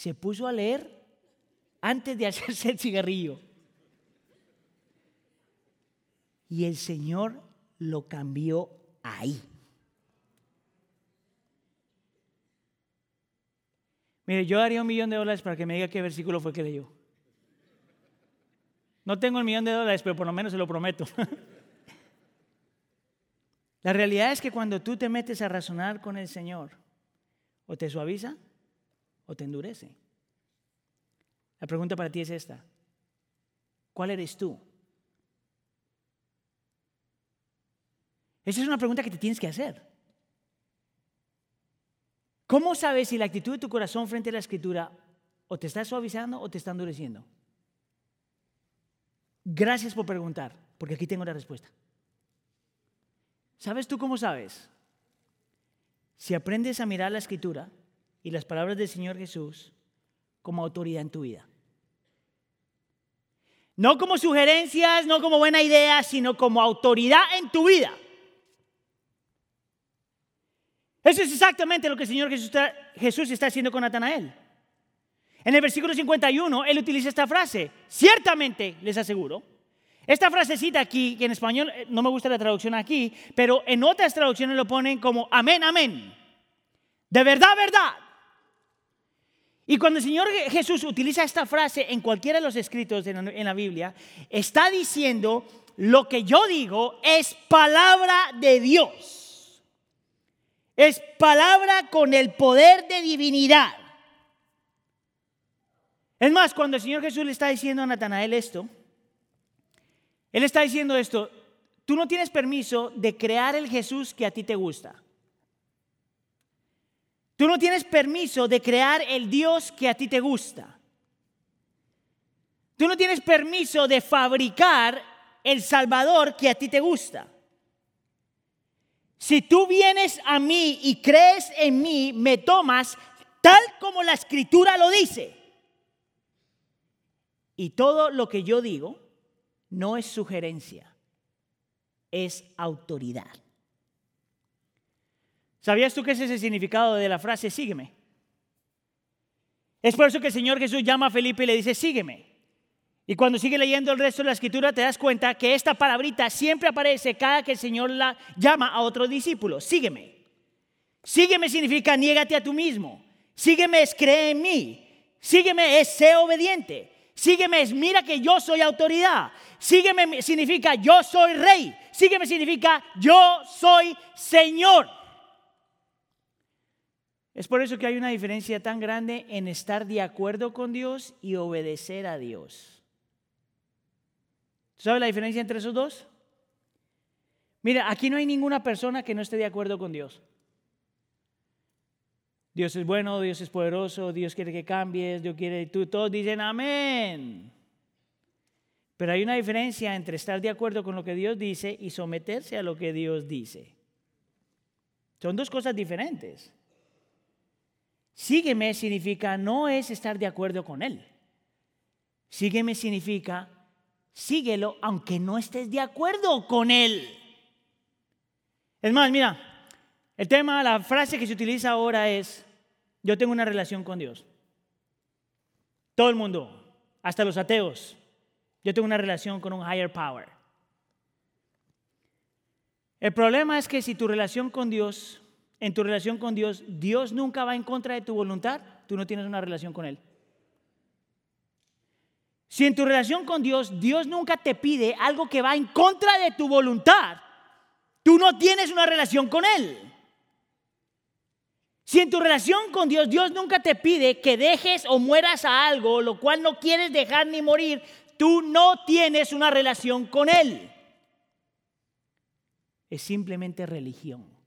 se puso a leer antes de hacerse el cigarrillo. Y el Señor lo cambió ahí. Mire, yo daría un millón de dólares para que me diga qué versículo fue que leyó. No tengo el millón de dólares, pero por lo menos se lo prometo. La realidad es que cuando tú te metes a razonar con el Señor, o te suaviza o te endurece? La pregunta para ti es esta. ¿Cuál eres tú? Esa es una pregunta que te tienes que hacer. ¿Cómo sabes si la actitud de tu corazón frente a la escritura o te está suavizando o te está endureciendo? Gracias por preguntar, porque aquí tengo la respuesta. ¿Sabes tú cómo sabes? Si aprendes a mirar la escritura y las palabras del Señor Jesús como autoridad en tu vida. No como sugerencias, no como buena idea, sino como autoridad en tu vida. Eso es exactamente lo que el Señor Jesús está, haciendo con Natanael. En el versículo 51, él utiliza esta frase. Ciertamente, les aseguro. Esta frasecita aquí, que en español eh, no me gusta la traducción aquí, pero en otras traducciones lo ponen como amén, amén. De verdad, verdad. Y cuando el Señor Jesús utiliza esta frase en cualquiera de los escritos en la Biblia, está diciendo, lo que yo digo es palabra de Dios. Es palabra con el poder de divinidad. Es más, cuando el Señor Jesús le está diciendo a Natanael esto, Él está diciendo esto, tú no tienes permiso de crear el Jesús que a ti te gusta. Tú no tienes permiso de crear el Dios que a ti te gusta. Tú no tienes permiso de fabricar el Salvador que a ti te gusta. Si tú vienes a mí y crees en mí, me tomas tal como la escritura lo dice. Y todo lo que yo digo no es sugerencia, es autoridad. ¿Sabías tú qué es ese significado de la frase sígueme? Es por eso que el Señor Jesús llama a Felipe y le dice sígueme. Y cuando sigue leyendo el resto de la escritura te das cuenta que esta palabrita siempre aparece cada que el Señor la llama a otro discípulo. Sígueme. Sígueme significa niégate a tú mismo. Sígueme es cree en mí. Sígueme es sé obediente. Sígueme es mira que yo soy autoridad. Sígueme significa yo soy rey. Sígueme significa yo soy Señor. Es por eso que hay una diferencia tan grande en estar de acuerdo con Dios y obedecer a Dios. ¿Sabes la diferencia entre esos dos? Mira, aquí no hay ninguna persona que no esté de acuerdo con Dios. Dios es bueno, Dios es poderoso, Dios quiere que cambies, Dios quiere, tú, todos dicen amén. Pero hay una diferencia entre estar de acuerdo con lo que Dios dice y someterse a lo que Dios dice. Son dos cosas diferentes. Sígueme significa no es estar de acuerdo con Él. Sígueme significa síguelo aunque no estés de acuerdo con Él. Es más, mira, el tema, la frase que se utiliza ahora es, yo tengo una relación con Dios. Todo el mundo, hasta los ateos, yo tengo una relación con un higher power. El problema es que si tu relación con Dios en tu relación con Dios, Dios nunca va en contra de tu voluntad, tú no tienes una relación con Él. Si en tu relación con Dios, Dios nunca te pide algo que va en contra de tu voluntad, tú no tienes una relación con Él. Si en tu relación con Dios, Dios nunca te pide que dejes o mueras a algo, lo cual no quieres dejar ni morir, tú no tienes una relación con Él. Es simplemente religión.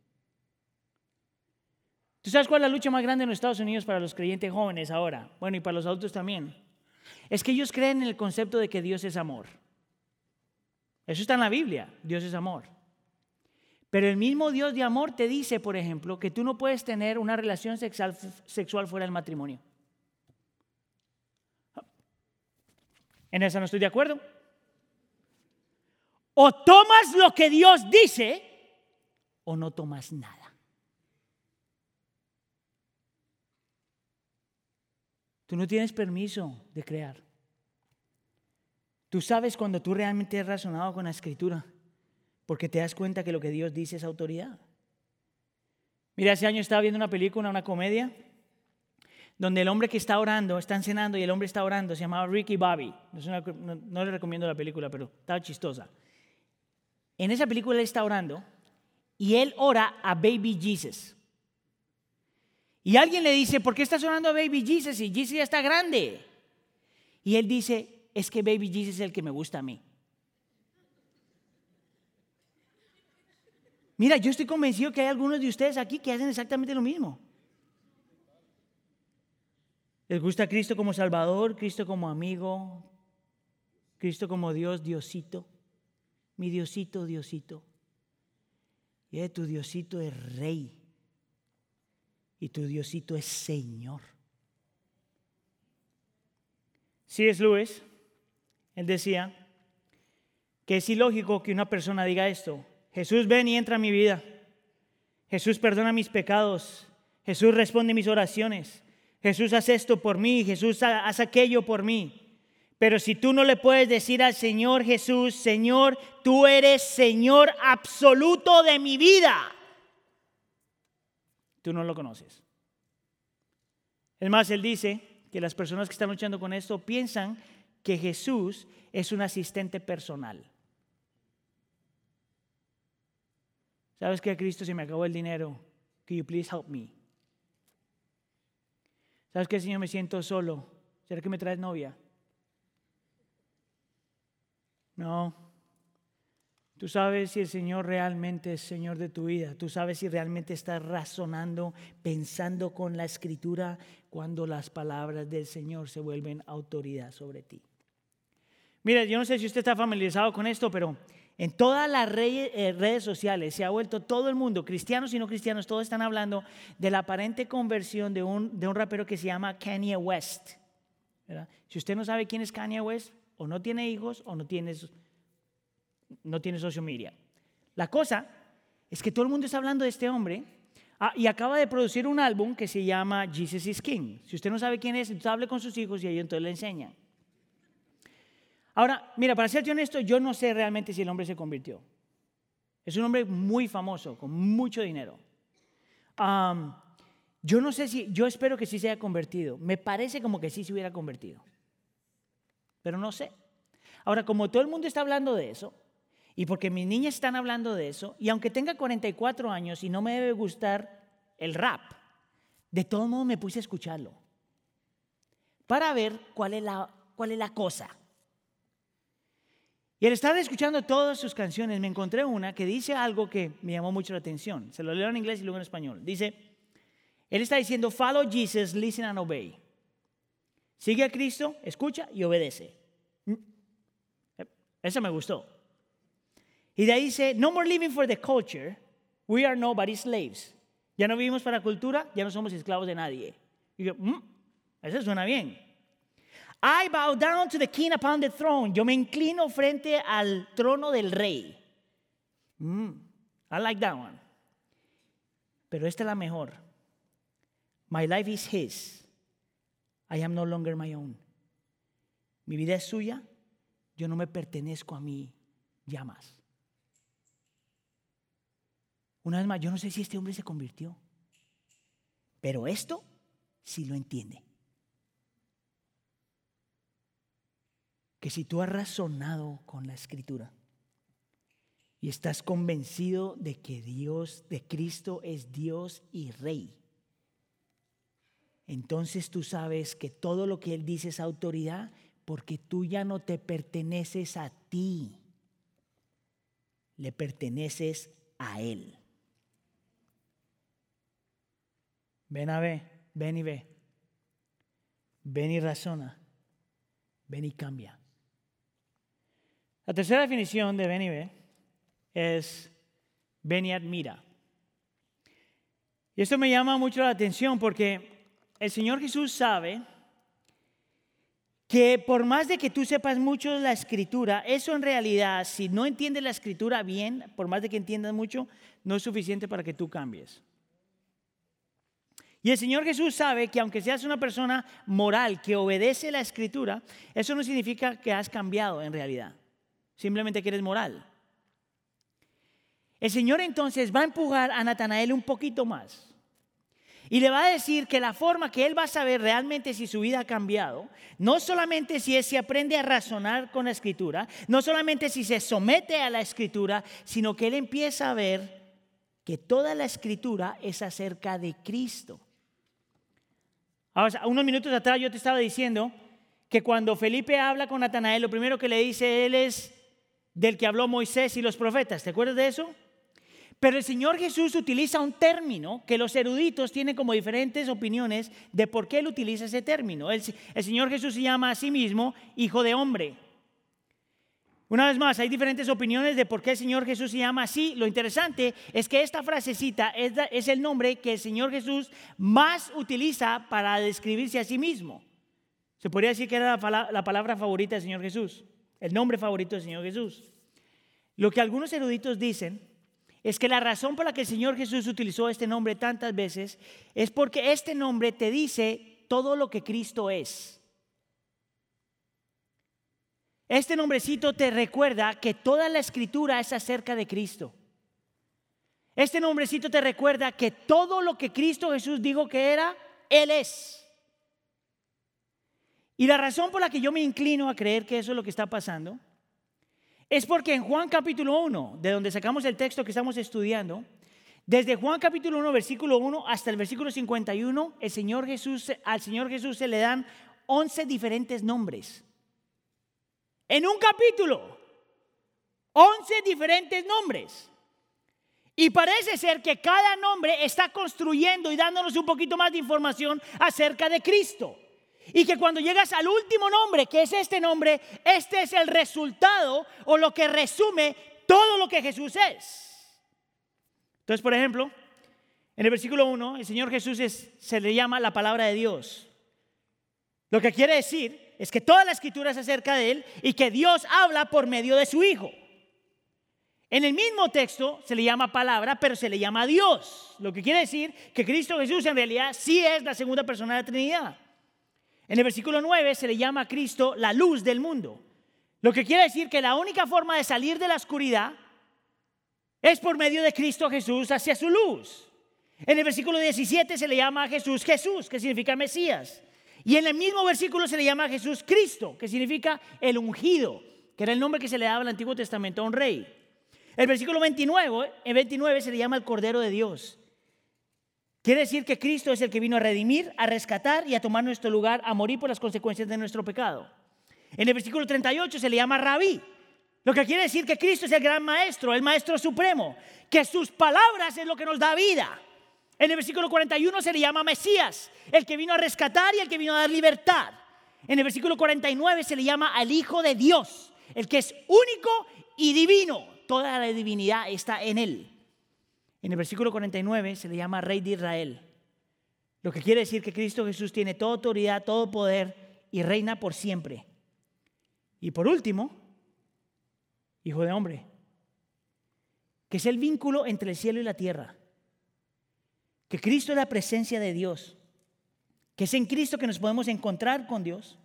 ¿Tú sabes cuál es la lucha más grande en los Estados Unidos para los creyentes jóvenes ahora? Bueno, y para los adultos también. Es que ellos creen en el concepto de que Dios es amor. Eso está en la Biblia, Dios es amor. Pero el mismo Dios de amor te dice, por ejemplo, que tú no puedes tener una relación sexual, fuera del matrimonio. En eso no estoy de acuerdo. O tomas lo que Dios dice o no tomas nada. Tú no tienes permiso de crear. Tú sabes cuando tú realmente has razonado con la escritura, porque te das cuenta que lo que Dios dice es autoridad. Mira, hace años estaba viendo una película, una comedia, donde el hombre que está orando, está cenando y el hombre está orando, se llamaba Ricky Bobby. No, no le recomiendo la película, pero estaba chistosa. En esa película él está orando y él ora a Baby Jesus. Y alguien le dice, ¿por qué estás orando a Baby Jesus y Jesus ya está grande? Y él dice, es que Baby Jesus es el que me gusta a mí. Mira, yo estoy convencido que hay algunos de ustedes aquí que hacen exactamente lo mismo. Les gusta Cristo como Salvador, Cristo como amigo, Cristo como Dios, Diosito. Mi Diosito, Diosito. Y tu Diosito es Rey y tu Diosito es Señor. Si es Luis, él decía que es ilógico que una persona diga esto. Jesús ven y entra a mi vida. Jesús perdona mis pecados. Jesús responde mis oraciones. Jesús hace esto por mí. Jesús hace aquello por mí. Pero si tú no le puedes decir al Señor Jesús, Señor, tú eres Señor absoluto de mi vida tú no lo conoces. Es más, él dice que las personas que están luchando con esto piensan que Jesús es un asistente personal. ¿Sabes que a Cristo se me acabó el dinero? Can you please help me? ¿Sabes qué, Señor? Me siento solo. ¿Será que me traes novia? No. Tú sabes si el Señor realmente es Señor de tu vida. Tú sabes si realmente estás razonando, pensando con la escritura cuando las palabras del Señor se vuelven autoridad sobre ti. Mira, yo no sé si usted está familiarizado con esto, pero en todas las eh, redes, sociales se ha vuelto todo el mundo, cristianos y no cristianos, todos están hablando de la aparente conversión de un, de un rapero que se llama Kanye West. Si usted no sabe quién es Kanye West, o no tiene hijos o no tiene, no tiene social media. La cosa es que todo el mundo está hablando de este hombre ah, y acaba de producir un álbum que se llama Jesus is King. Si usted no sabe quién es, entonces hable con sus hijos y ahí entonces le enseña. Ahora, mira, para ser honesto, yo no sé realmente si el hombre se convirtió. Es un hombre muy famoso, con mucho dinero. yo no sé si, yo espero que sí se haya convertido. Me parece como que sí se hubiera convertido. Pero no sé. Ahora, como todo el mundo está hablando de eso, y porque mis niñas están hablando de eso, y aunque tenga 44 años y no me debe gustar el rap, de todo modo me puse a escucharlo para ver cuál es la, cuál es la cosa. Y al estar escuchando todas sus canciones, me encontré una que dice algo que me llamó mucho la atención. Se lo leo en inglés y luego en español. Dice, él está diciendo, follow Jesus, listen and obey. Sigue a Cristo, escucha y obedece. Mm. Eso me gustó. Y de ahí dice, no more living for the culture, we are nobody's slaves. Ya no vivimos para la cultura, ya no somos esclavos de nadie. Y yo, mm, eso suena bien. I bow down to the king upon the throne. Yo me inclino frente al trono del rey. Mm, I like that one. Pero esta es la mejor. My life is his. I am no longer my own. Mi vida es suya. Yo no me pertenezco a mí ya más. Una vez más, yo no sé si este hombre se convirtió. Pero esto sí lo entiende. que si tú has razonado con la escritura y estás convencido de que Dios, de Cristo es Dios y Rey, entonces tú sabes que todo lo que Él dice es autoridad porque tú ya no te perteneces a ti, le perteneces a Él. Ven a ver, ven y ve. Ven y razona. Ven y cambia. La tercera definición de ven y ve es ven y admira. Y esto me llama mucho la atención porque el Señor Jesús sabe que por más de que tú sepas mucho de la escritura, eso en realidad, si no entiendes la escritura bien, por más de que entiendas mucho, no es suficiente para que tú cambies. Y el Señor Jesús sabe que aunque seas una persona moral que obedece la escritura, eso no significa que has cambiado en realidad simplemente que eres moral. El Señor entonces va a empujar a Natanael un poquito más. Y le va a decir que la forma que él va a saber realmente si su vida ha cambiado, no solamente si es si aprende a razonar con la escritura, no solamente si se somete a la escritura, sino que él empieza a ver que toda la escritura es acerca de Cristo. Ahora, unos minutos atrás yo te estaba diciendo que cuando Felipe habla con Natanael, lo primero que le dice él es, del que habló Moisés y los profetas. ¿Te acuerdas de eso? Pero el Señor Jesús utiliza un término que los eruditos tienen como diferentes opiniones de por qué él utiliza ese término. El, Señor Jesús se llama a sí mismo Hijo de Hombre. Una vez más, hay diferentes opiniones de por qué el Señor Jesús se llama así. Lo interesante es que esta frasecita es, el nombre que el Señor Jesús más utiliza para describirse a sí mismo. Se podría decir que era la palabra favorita del Señor Jesús el nombre favorito del Señor Jesús. Lo que algunos eruditos dicen es que la razón por la que el Señor Jesús utilizó este nombre tantas veces es porque este nombre te dice todo lo que Cristo es. Este nombrecito te recuerda que toda la escritura es acerca de Cristo. Este nombrecito te recuerda que todo lo que Cristo Jesús dijo que era, Él es. Y la razón por la que yo me inclino a creer que eso es lo que está pasando es porque en Juan capítulo 1, de donde sacamos el texto que estamos estudiando, Desde Juan capítulo 1, versículo 1 hasta el versículo 51, el Señor Jesús, al Señor Jesús se le dan 11 diferentes nombres. En un capítulo, 11 diferentes nombres. Y parece ser que cada nombre está construyendo y dándonos un poquito más de información acerca de Cristo. Y que cuando llegas al último nombre, que es este nombre, este es el resultado o lo que resume todo lo que Jesús es. Entonces, por ejemplo, en el versículo 1, el Señor Jesús se le llama la palabra de Dios. Lo que quiere decir es que toda la escritura es acerca de Él y que Dios habla por medio de su Hijo. En el mismo texto se le llama palabra, pero se le llama Dios. Lo que quiere decir que Cristo Jesús en realidad sí es la segunda persona de la Trinidad. En el versículo 9 se le llama Cristo la luz del mundo. Lo que quiere decir que la única forma de salir de la oscuridad es por medio de Cristo Jesús hacia su luz. En el versículo 17 se le llama a Jesús Jesús, que significa Mesías. Y en el mismo versículo se le llama Jesús Cristo, que significa el ungido, que era el nombre que se le daba el Antiguo Testamento a un rey. El versículo 29, en 29 se le llama el Cordero de Dios. Quiere decir que Cristo es el que vino a redimir, a rescatar y a tomar nuestro lugar, a morir por las consecuencias de nuestro pecado. En el versículo 38 se le llama Rabí, lo que quiere decir que Cristo es el gran maestro, el maestro supremo, que sus palabras es lo que nos da vida. En el versículo 41 se le llama Mesías, el que vino a rescatar y el que vino a dar libertad. En el versículo 49 se le llama al Hijo de Dios, el que es único y divino. Toda la divinidad está en él. En el versículo 49 se le llama Rey de Israel, lo que quiere decir que Cristo Jesús tiene toda autoridad, todo poder y reina por siempre. Y por último, Hijo de hombre, que es el vínculo entre el cielo y la tierra, que Cristo es la presencia de Dios, que es en Cristo que nos podemos encontrar con Dios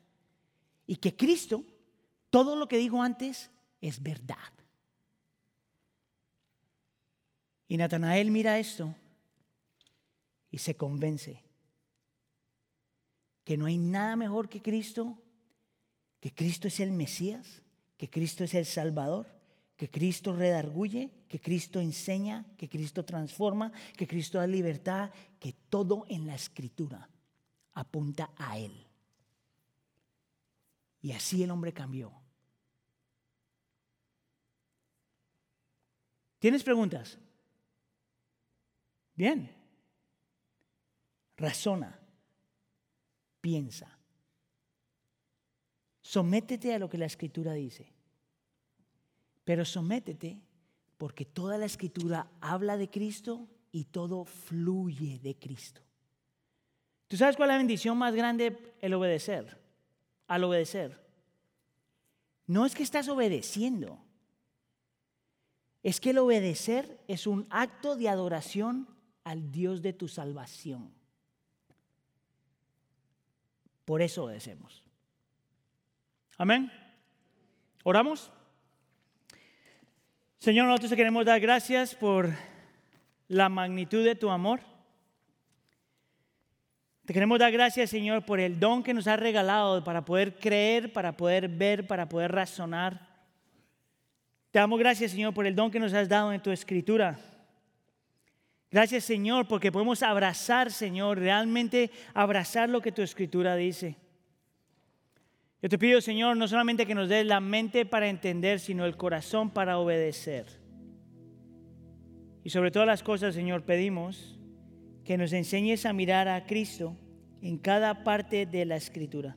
y que Cristo, todo lo que dijo antes, es verdad. Y Natanael mira esto y se convence que no hay nada mejor que Cristo, que Cristo es el Mesías, que Cristo es el Salvador, que Cristo redarguye, que Cristo enseña, que Cristo transforma, que Cristo da libertad, que todo en la escritura apunta a Él. Y así el hombre cambió. ¿Tienes preguntas? Bien. Razona. Piensa. Sométete a lo que la escritura dice. Pero sométete porque toda la escritura habla de Cristo y todo fluye de Cristo. ¿Tú sabes cuál es la bendición más grande? El obedecer. Al obedecer. No es que estás obedeciendo. Es que el obedecer es un acto de adoración al Dios de tu salvación. Por eso obedecemos. Amén. ¿Oramos? Señor, nosotros te queremos dar gracias por la magnitud de tu amor. Te queremos dar gracias, Señor, por el don que nos has regalado para poder creer, para poder ver, para poder razonar. Te damos gracias, Señor, por el don que nos has dado en tu escritura. Gracias, Señor, porque podemos abrazar, Señor, realmente abrazar lo que tu escritura dice. Yo te pido, Señor, no solamente que nos des la mente para entender, sino el corazón para obedecer. Y sobre todas las cosas, Señor, pedimos que nos enseñes a mirar a Cristo en cada parte de la Escritura.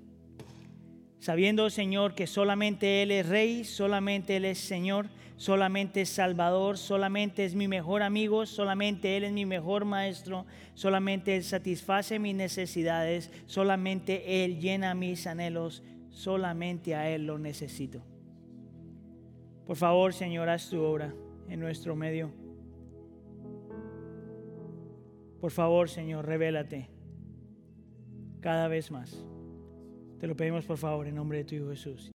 Sabiendo, Señor, que solamente Él es Rey, solamente Él es Señor, solamente es Salvador, solamente es mi mejor amigo, solamente Él es mi mejor maestro, solamente Él satisface mis necesidades, solamente Él llena mis anhelos, solamente a Él lo necesito. Por favor, Señor, haz tu obra en nuestro medio. Por favor, Señor, revélate cada vez más. Te lo pedimos, por favor, en nombre de tu Hijo Jesús.